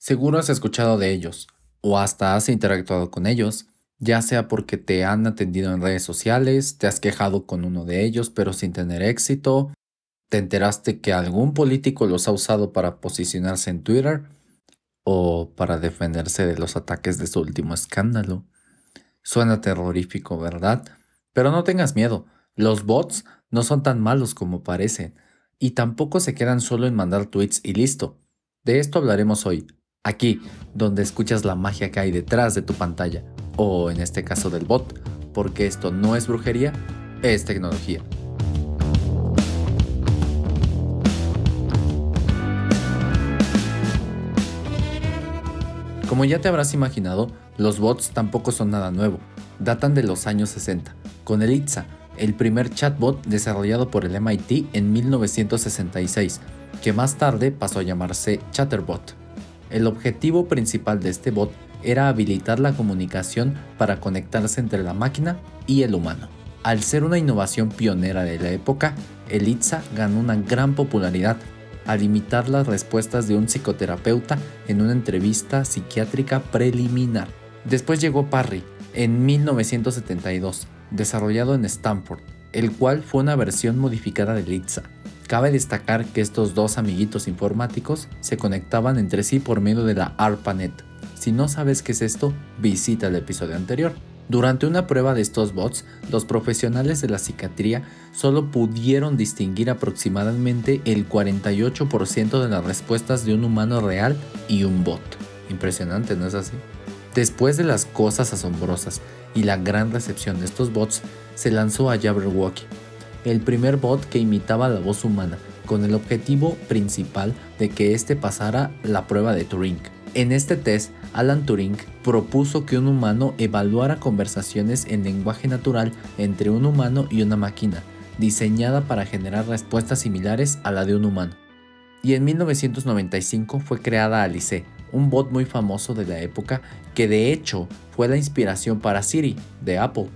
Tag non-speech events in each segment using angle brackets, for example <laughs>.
Seguro has escuchado de ellos, o hasta has interactuado con ellos, ya sea porque te han atendido en redes sociales, te has quejado con uno de ellos pero sin tener éxito, te enteraste que algún político los ha usado para posicionarse en Twitter o para defenderse de los ataques de su último escándalo. Suena terrorífico, ¿verdad? Pero no tengas miedo, los bots no son tan malos como parecen, y tampoco se quedan solo en mandar tweets y listo. De esto hablaremos hoy, aquí, donde escuchas la magia que hay detrás de tu pantalla, o en este caso del bot, porque esto no es brujería, es tecnología. Como ya te habrás imaginado, los bots tampoco son nada nuevo, datan de los años 60, con el ITSA, el primer chatbot desarrollado por el MIT en 1966, que más tarde pasó a llamarse Chatterbot. El objetivo principal de este bot era habilitar la comunicación para conectarse entre la máquina y el humano. Al ser una innovación pionera de la época, el ganó una gran popularidad al imitar las respuestas de un psicoterapeuta en una entrevista psiquiátrica preliminar. Después llegó Parry en 1972, desarrollado en Stanford, el cual fue una versión modificada del ITSA. Cabe destacar que estos dos amiguitos informáticos se conectaban entre sí por medio de la ARPANET. Si no sabes qué es esto, visita el episodio anterior. Durante una prueba de estos bots, los profesionales de la psiquiatría solo pudieron distinguir aproximadamente el 48% de las respuestas de un humano real y un bot. Impresionante, ¿no es así? Después de las cosas asombrosas y la gran recepción de estos bots, se lanzó a Jabberwocky, el primer bot que imitaba la voz humana, con el objetivo principal de que éste pasara la prueba de Turing. En este test, Alan Turing propuso que un humano evaluara conversaciones en lenguaje natural entre un humano y una máquina, diseñada para generar respuestas similares a la de un humano. Y en 1995 fue creada Alice, un bot muy famoso de la época que de hecho fue la inspiración para Siri de Apple.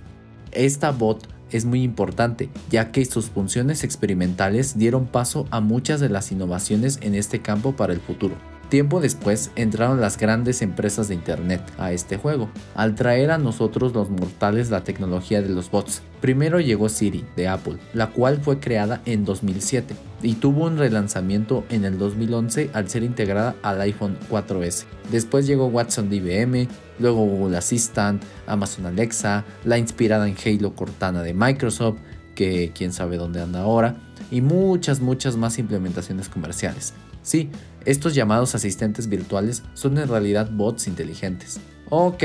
Esta bot es muy importante, ya que sus funciones experimentales dieron paso a muchas de las innovaciones en este campo para el futuro. Tiempo después entraron las grandes empresas de Internet a este juego, al traer a nosotros los mortales la tecnología de los bots. Primero llegó Siri de Apple, la cual fue creada en 2007 y tuvo un relanzamiento en el 2011 al ser integrada al iPhone 4S. Después llegó Watson de IBM, luego Google Assistant, Amazon Alexa, la inspirada en Halo Cortana de Microsoft, que quién sabe dónde anda ahora, y muchas, muchas más implementaciones comerciales. Sí, estos llamados asistentes virtuales son en realidad bots inteligentes. Ok,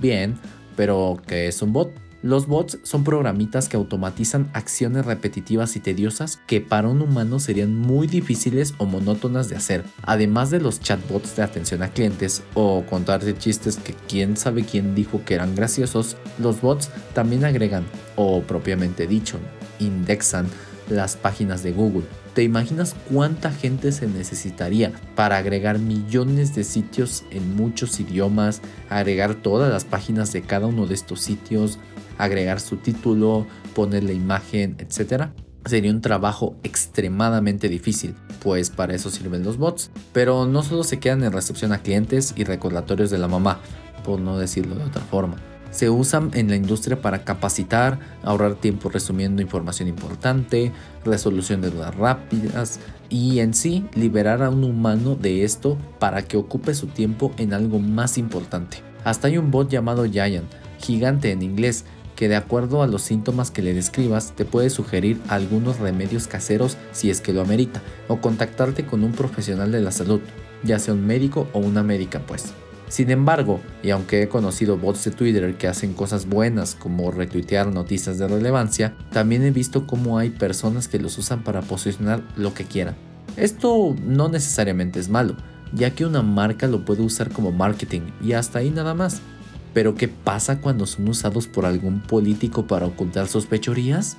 bien, pero ¿qué es un bot? Los bots son programitas que automatizan acciones repetitivas y tediosas que para un humano serían muy difíciles o monótonas de hacer. Además de los chatbots de atención a clientes o contarte chistes que quién sabe quién dijo que eran graciosos, los bots también agregan, o propiamente dicho, indexan las páginas de Google. ¿Te imaginas cuánta gente se necesitaría para agregar millones de sitios en muchos idiomas, agregar todas las páginas de cada uno de estos sitios, agregar su título, poner la imagen, etcétera? Sería un trabajo extremadamente difícil, pues para eso sirven los bots. Pero no solo se quedan en recepción a clientes y recordatorios de la mamá, por no decirlo de otra forma se usan en la industria para capacitar, ahorrar tiempo resumiendo información importante, resolución de dudas rápidas y en sí liberar a un humano de esto para que ocupe su tiempo en algo más importante. Hasta hay un bot llamado Giant, gigante en inglés, que de acuerdo a los síntomas que le describas te puede sugerir algunos remedios caseros si es que lo amerita, o contactarte con un profesional de la salud, ya sea un médico o una médica pues. Sin embargo, y aunque he conocido bots de Twitter que hacen cosas buenas como retuitear noticias de relevancia, también he visto cómo hay personas que los usan para posicionar lo que quieran. Esto no necesariamente es malo, ya que una marca lo puede usar como marketing y hasta ahí nada más. Pero ¿qué pasa cuando son usados por algún político para ocultar sospechorías?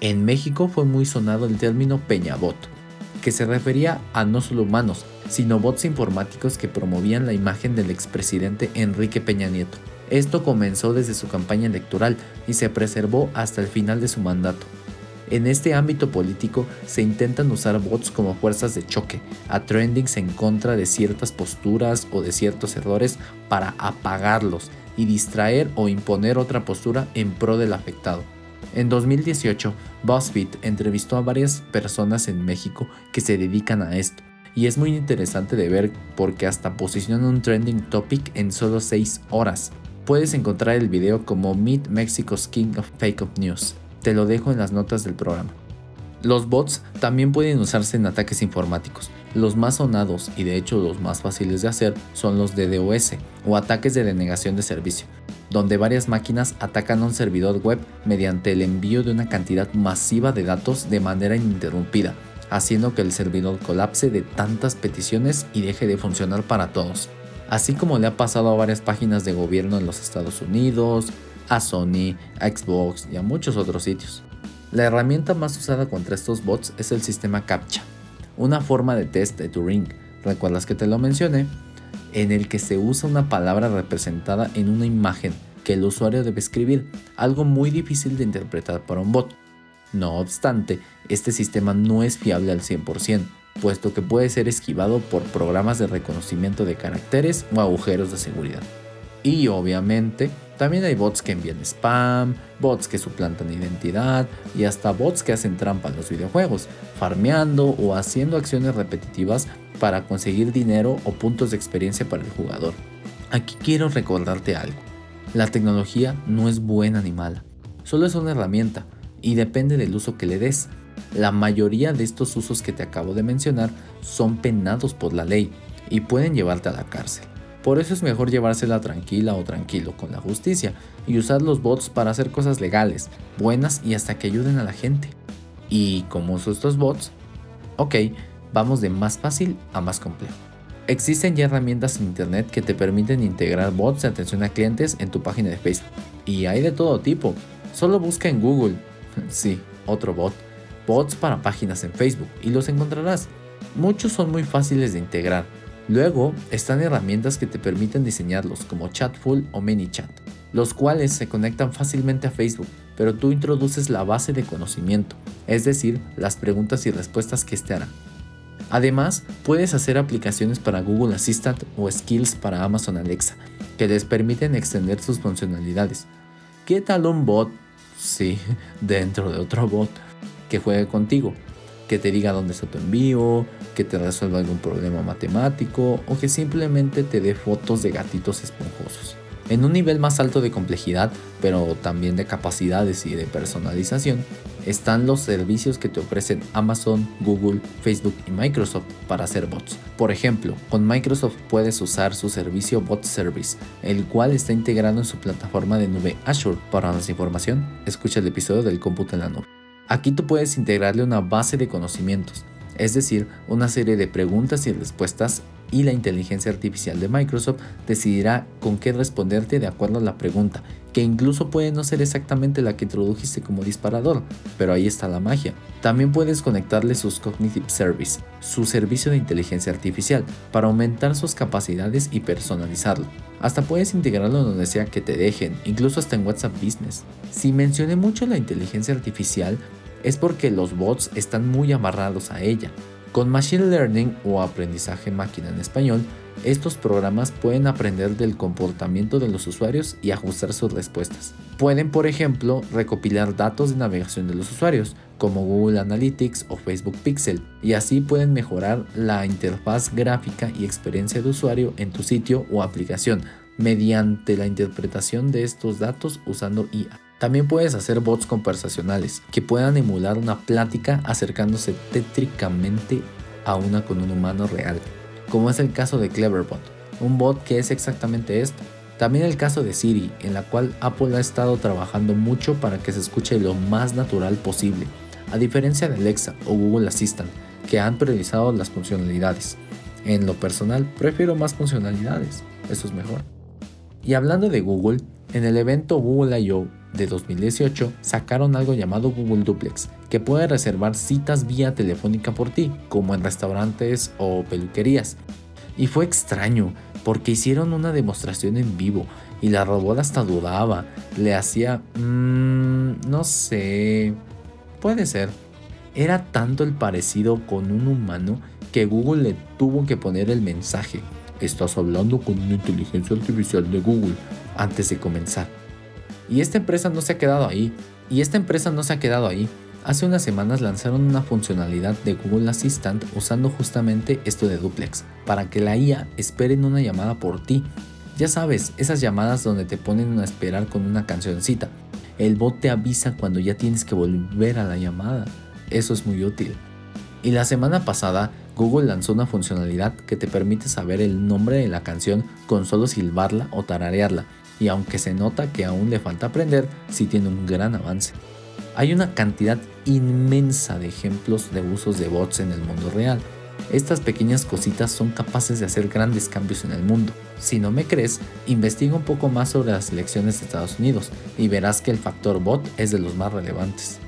En México fue muy sonado el término peñabot, que se refería a no solo humanos, sino bots informáticos que promovían la imagen del expresidente Enrique Peña Nieto. Esto comenzó desde su campaña electoral y se preservó hasta el final de su mandato. En este ámbito político se intentan usar bots como fuerzas de choque, a trendings en contra de ciertas posturas o de ciertos errores para apagarlos y distraer o imponer otra postura en pro del afectado. En 2018, BuzzFeed entrevistó a varias personas en México que se dedican a esto, y es muy interesante de ver porque hasta posicionan un trending topic en solo 6 horas. Puedes encontrar el video como Meet Mexico's King of Fake News. Te lo dejo en las notas del programa. Los bots también pueden usarse en ataques informáticos. Los más sonados y de hecho los más fáciles de hacer son los DDoS o ataques de denegación de servicio, donde varias máquinas atacan a un servidor web mediante el envío de una cantidad masiva de datos de manera ininterrumpida, haciendo que el servidor colapse de tantas peticiones y deje de funcionar para todos. Así como le ha pasado a varias páginas de gobierno en los Estados Unidos, a Sony, a Xbox y a muchos otros sitios. La herramienta más usada contra estos bots es el sistema CAPTCHA, una forma de test de Turing, recuerdas que te lo mencioné, en el que se usa una palabra representada en una imagen que el usuario debe escribir, algo muy difícil de interpretar para un bot. No obstante, este sistema no es fiable al 100%, puesto que puede ser esquivado por programas de reconocimiento de caracteres o agujeros de seguridad. Y obviamente, también hay bots que envían spam, bots que suplantan identidad y hasta bots que hacen trampa en los videojuegos, farmeando o haciendo acciones repetitivas para conseguir dinero o puntos de experiencia para el jugador. Aquí quiero recordarte algo. La tecnología no es buena ni mala, solo es una herramienta y depende del uso que le des. La mayoría de estos usos que te acabo de mencionar son penados por la ley y pueden llevarte a la cárcel. Por eso es mejor llevársela tranquila o tranquilo con la justicia y usar los bots para hacer cosas legales, buenas y hasta que ayuden a la gente. ¿Y cómo uso estos bots? Ok, vamos de más fácil a más complejo. Existen ya herramientas en internet que te permiten integrar bots de atención a clientes en tu página de Facebook. Y hay de todo tipo. Solo busca en Google. <laughs> sí, otro bot. Bots para páginas en Facebook y los encontrarás. Muchos son muy fáciles de integrar Luego están herramientas que te permiten diseñarlos como Chatful o ManyChat, los cuales se conectan fácilmente a Facebook, pero tú introduces la base de conocimiento, es decir, las preguntas y respuestas que este hará. Además, puedes hacer aplicaciones para Google Assistant o Skills para Amazon Alexa, que les permiten extender sus funcionalidades. ¿Qué tal un bot? Sí, <laughs> dentro de otro bot que juegue contigo, que te diga dónde está tu envío, que te resuelva algún problema matemático o que simplemente te dé fotos de gatitos esponjosos. En un nivel más alto de complejidad, pero también de capacidades y de personalización, están los servicios que te ofrecen Amazon, Google, Facebook y Microsoft para hacer bots. Por ejemplo, con Microsoft puedes usar su servicio Bot Service, el cual está integrado en su plataforma de nube Azure. Para más información, escucha el episodio del cómputo en la nube. Aquí tú puedes integrarle una base de conocimientos, es decir, una serie de preguntas y respuestas y la inteligencia artificial de Microsoft decidirá con qué responderte de acuerdo a la pregunta, que incluso puede no ser exactamente la que introdujiste como disparador, pero ahí está la magia. También puedes conectarle sus Cognitive Service, su servicio de inteligencia artificial, para aumentar sus capacidades y personalizarlo. Hasta puedes integrarlo donde sea que te dejen, incluso hasta en WhatsApp Business. Si mencioné mucho la inteligencia artificial, es porque los bots están muy amarrados a ella. Con Machine Learning o aprendizaje máquina en español, estos programas pueden aprender del comportamiento de los usuarios y ajustar sus respuestas. Pueden, por ejemplo, recopilar datos de navegación de los usuarios, como Google Analytics o Facebook Pixel, y así pueden mejorar la interfaz gráfica y experiencia de usuario en tu sitio o aplicación mediante la interpretación de estos datos usando IA. También puedes hacer bots conversacionales que puedan emular una plática acercándose tétricamente a una con un humano real, como es el caso de Cleverbot, un bot que es exactamente esto. También el caso de Siri, en la cual Apple ha estado trabajando mucho para que se escuche lo más natural posible, a diferencia de Alexa o Google Assistant, que han priorizado las funcionalidades. En lo personal, prefiero más funcionalidades, eso es mejor. Y hablando de Google, en el evento Google I.O. de 2018 sacaron algo llamado Google Duplex, que puede reservar citas vía telefónica por ti, como en restaurantes o peluquerías. Y fue extraño, porque hicieron una demostración en vivo y la robot hasta dudaba, le hacía... Mmm, no sé... Puede ser. Era tanto el parecido con un humano que Google le tuvo que poner el mensaje. Estás hablando con una inteligencia artificial de Google antes de comenzar. Y esta empresa no se ha quedado ahí. Y esta empresa no se ha quedado ahí. Hace unas semanas lanzaron una funcionalidad de Google Assistant usando justamente esto de duplex, para que la IA espere en una llamada por ti. Ya sabes, esas llamadas donde te ponen a esperar con una cancioncita. El bot te avisa cuando ya tienes que volver a la llamada. Eso es muy útil. Y la semana pasada, Google lanzó una funcionalidad que te permite saber el nombre de la canción con solo silbarla o tararearla, y aunque se nota que aún le falta aprender, sí tiene un gran avance. Hay una cantidad inmensa de ejemplos de usos de bots en el mundo real. Estas pequeñas cositas son capaces de hacer grandes cambios en el mundo. Si no me crees, investiga un poco más sobre las elecciones de Estados Unidos y verás que el factor bot es de los más relevantes.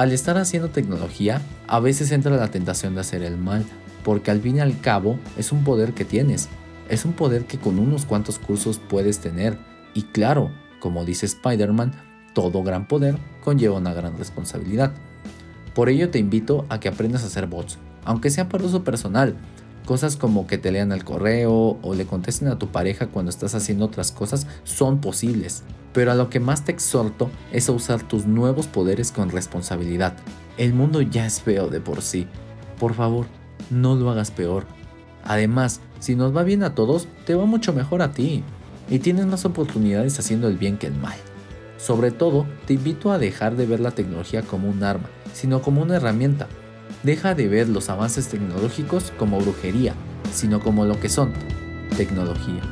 Al estar haciendo tecnología, a veces entra la tentación de hacer el mal, porque al fin y al cabo es un poder que tienes. Es un poder que con unos cuantos cursos puedes tener. Y claro, como dice Spider-Man, todo gran poder conlleva una gran responsabilidad. Por ello te invito a que aprendas a hacer bots, aunque sea para uso personal. Cosas como que te lean el correo o le contesten a tu pareja cuando estás haciendo otras cosas son posibles. Pero a lo que más te exhorto es a usar tus nuevos poderes con responsabilidad. El mundo ya es feo de por sí. Por favor, no lo hagas peor. Además, si nos va bien a todos, te va mucho mejor a ti. Y tienes más oportunidades haciendo el bien que el mal. Sobre todo, te invito a dejar de ver la tecnología como un arma, sino como una herramienta. Deja de ver los avances tecnológicos como brujería, sino como lo que son, tecnología.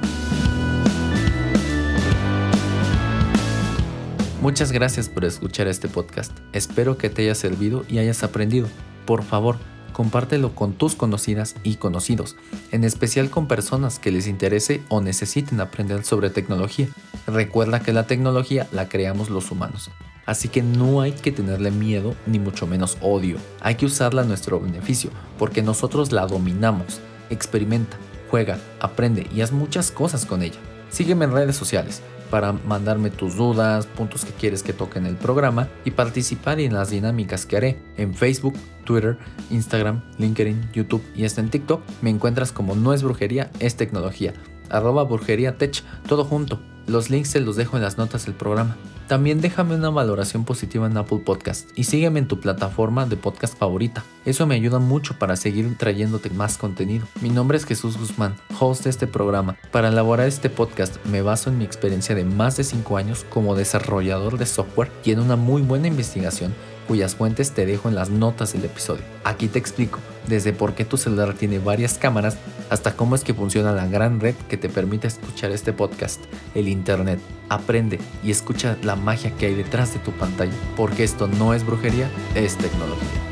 Muchas gracias por escuchar este podcast. Espero que te haya servido y hayas aprendido. Por favor, compártelo con tus conocidas y conocidos, en especial con personas que les interese o necesiten aprender sobre tecnología. Recuerda que la tecnología la creamos los humanos, así que no hay que tenerle miedo ni mucho menos odio. Hay que usarla a nuestro beneficio, porque nosotros la dominamos. Experimenta, juega, aprende y haz muchas cosas con ella. Sígueme en redes sociales para mandarme tus dudas, puntos que quieres que toque en el programa y participar en las dinámicas que haré en Facebook, Twitter, Instagram, LinkedIn, YouTube y hasta en TikTok. Me encuentras como No es brujería, es tecnología. Arroba brujería tech, todo junto. Los links se los dejo en las notas del programa. También déjame una valoración positiva en Apple Podcast y sígueme en tu plataforma de podcast favorita. Eso me ayuda mucho para seguir trayéndote más contenido. Mi nombre es Jesús Guzmán, host de este programa. Para elaborar este podcast me baso en mi experiencia de más de 5 años como desarrollador de software y en una muy buena investigación cuyas fuentes te dejo en las notas del episodio. Aquí te explico desde por qué tu celular tiene varias cámaras hasta cómo es que funciona la gran red que te permite escuchar este podcast, el Internet. Aprende y escucha la magia que hay detrás de tu pantalla, porque esto no es brujería, es tecnología.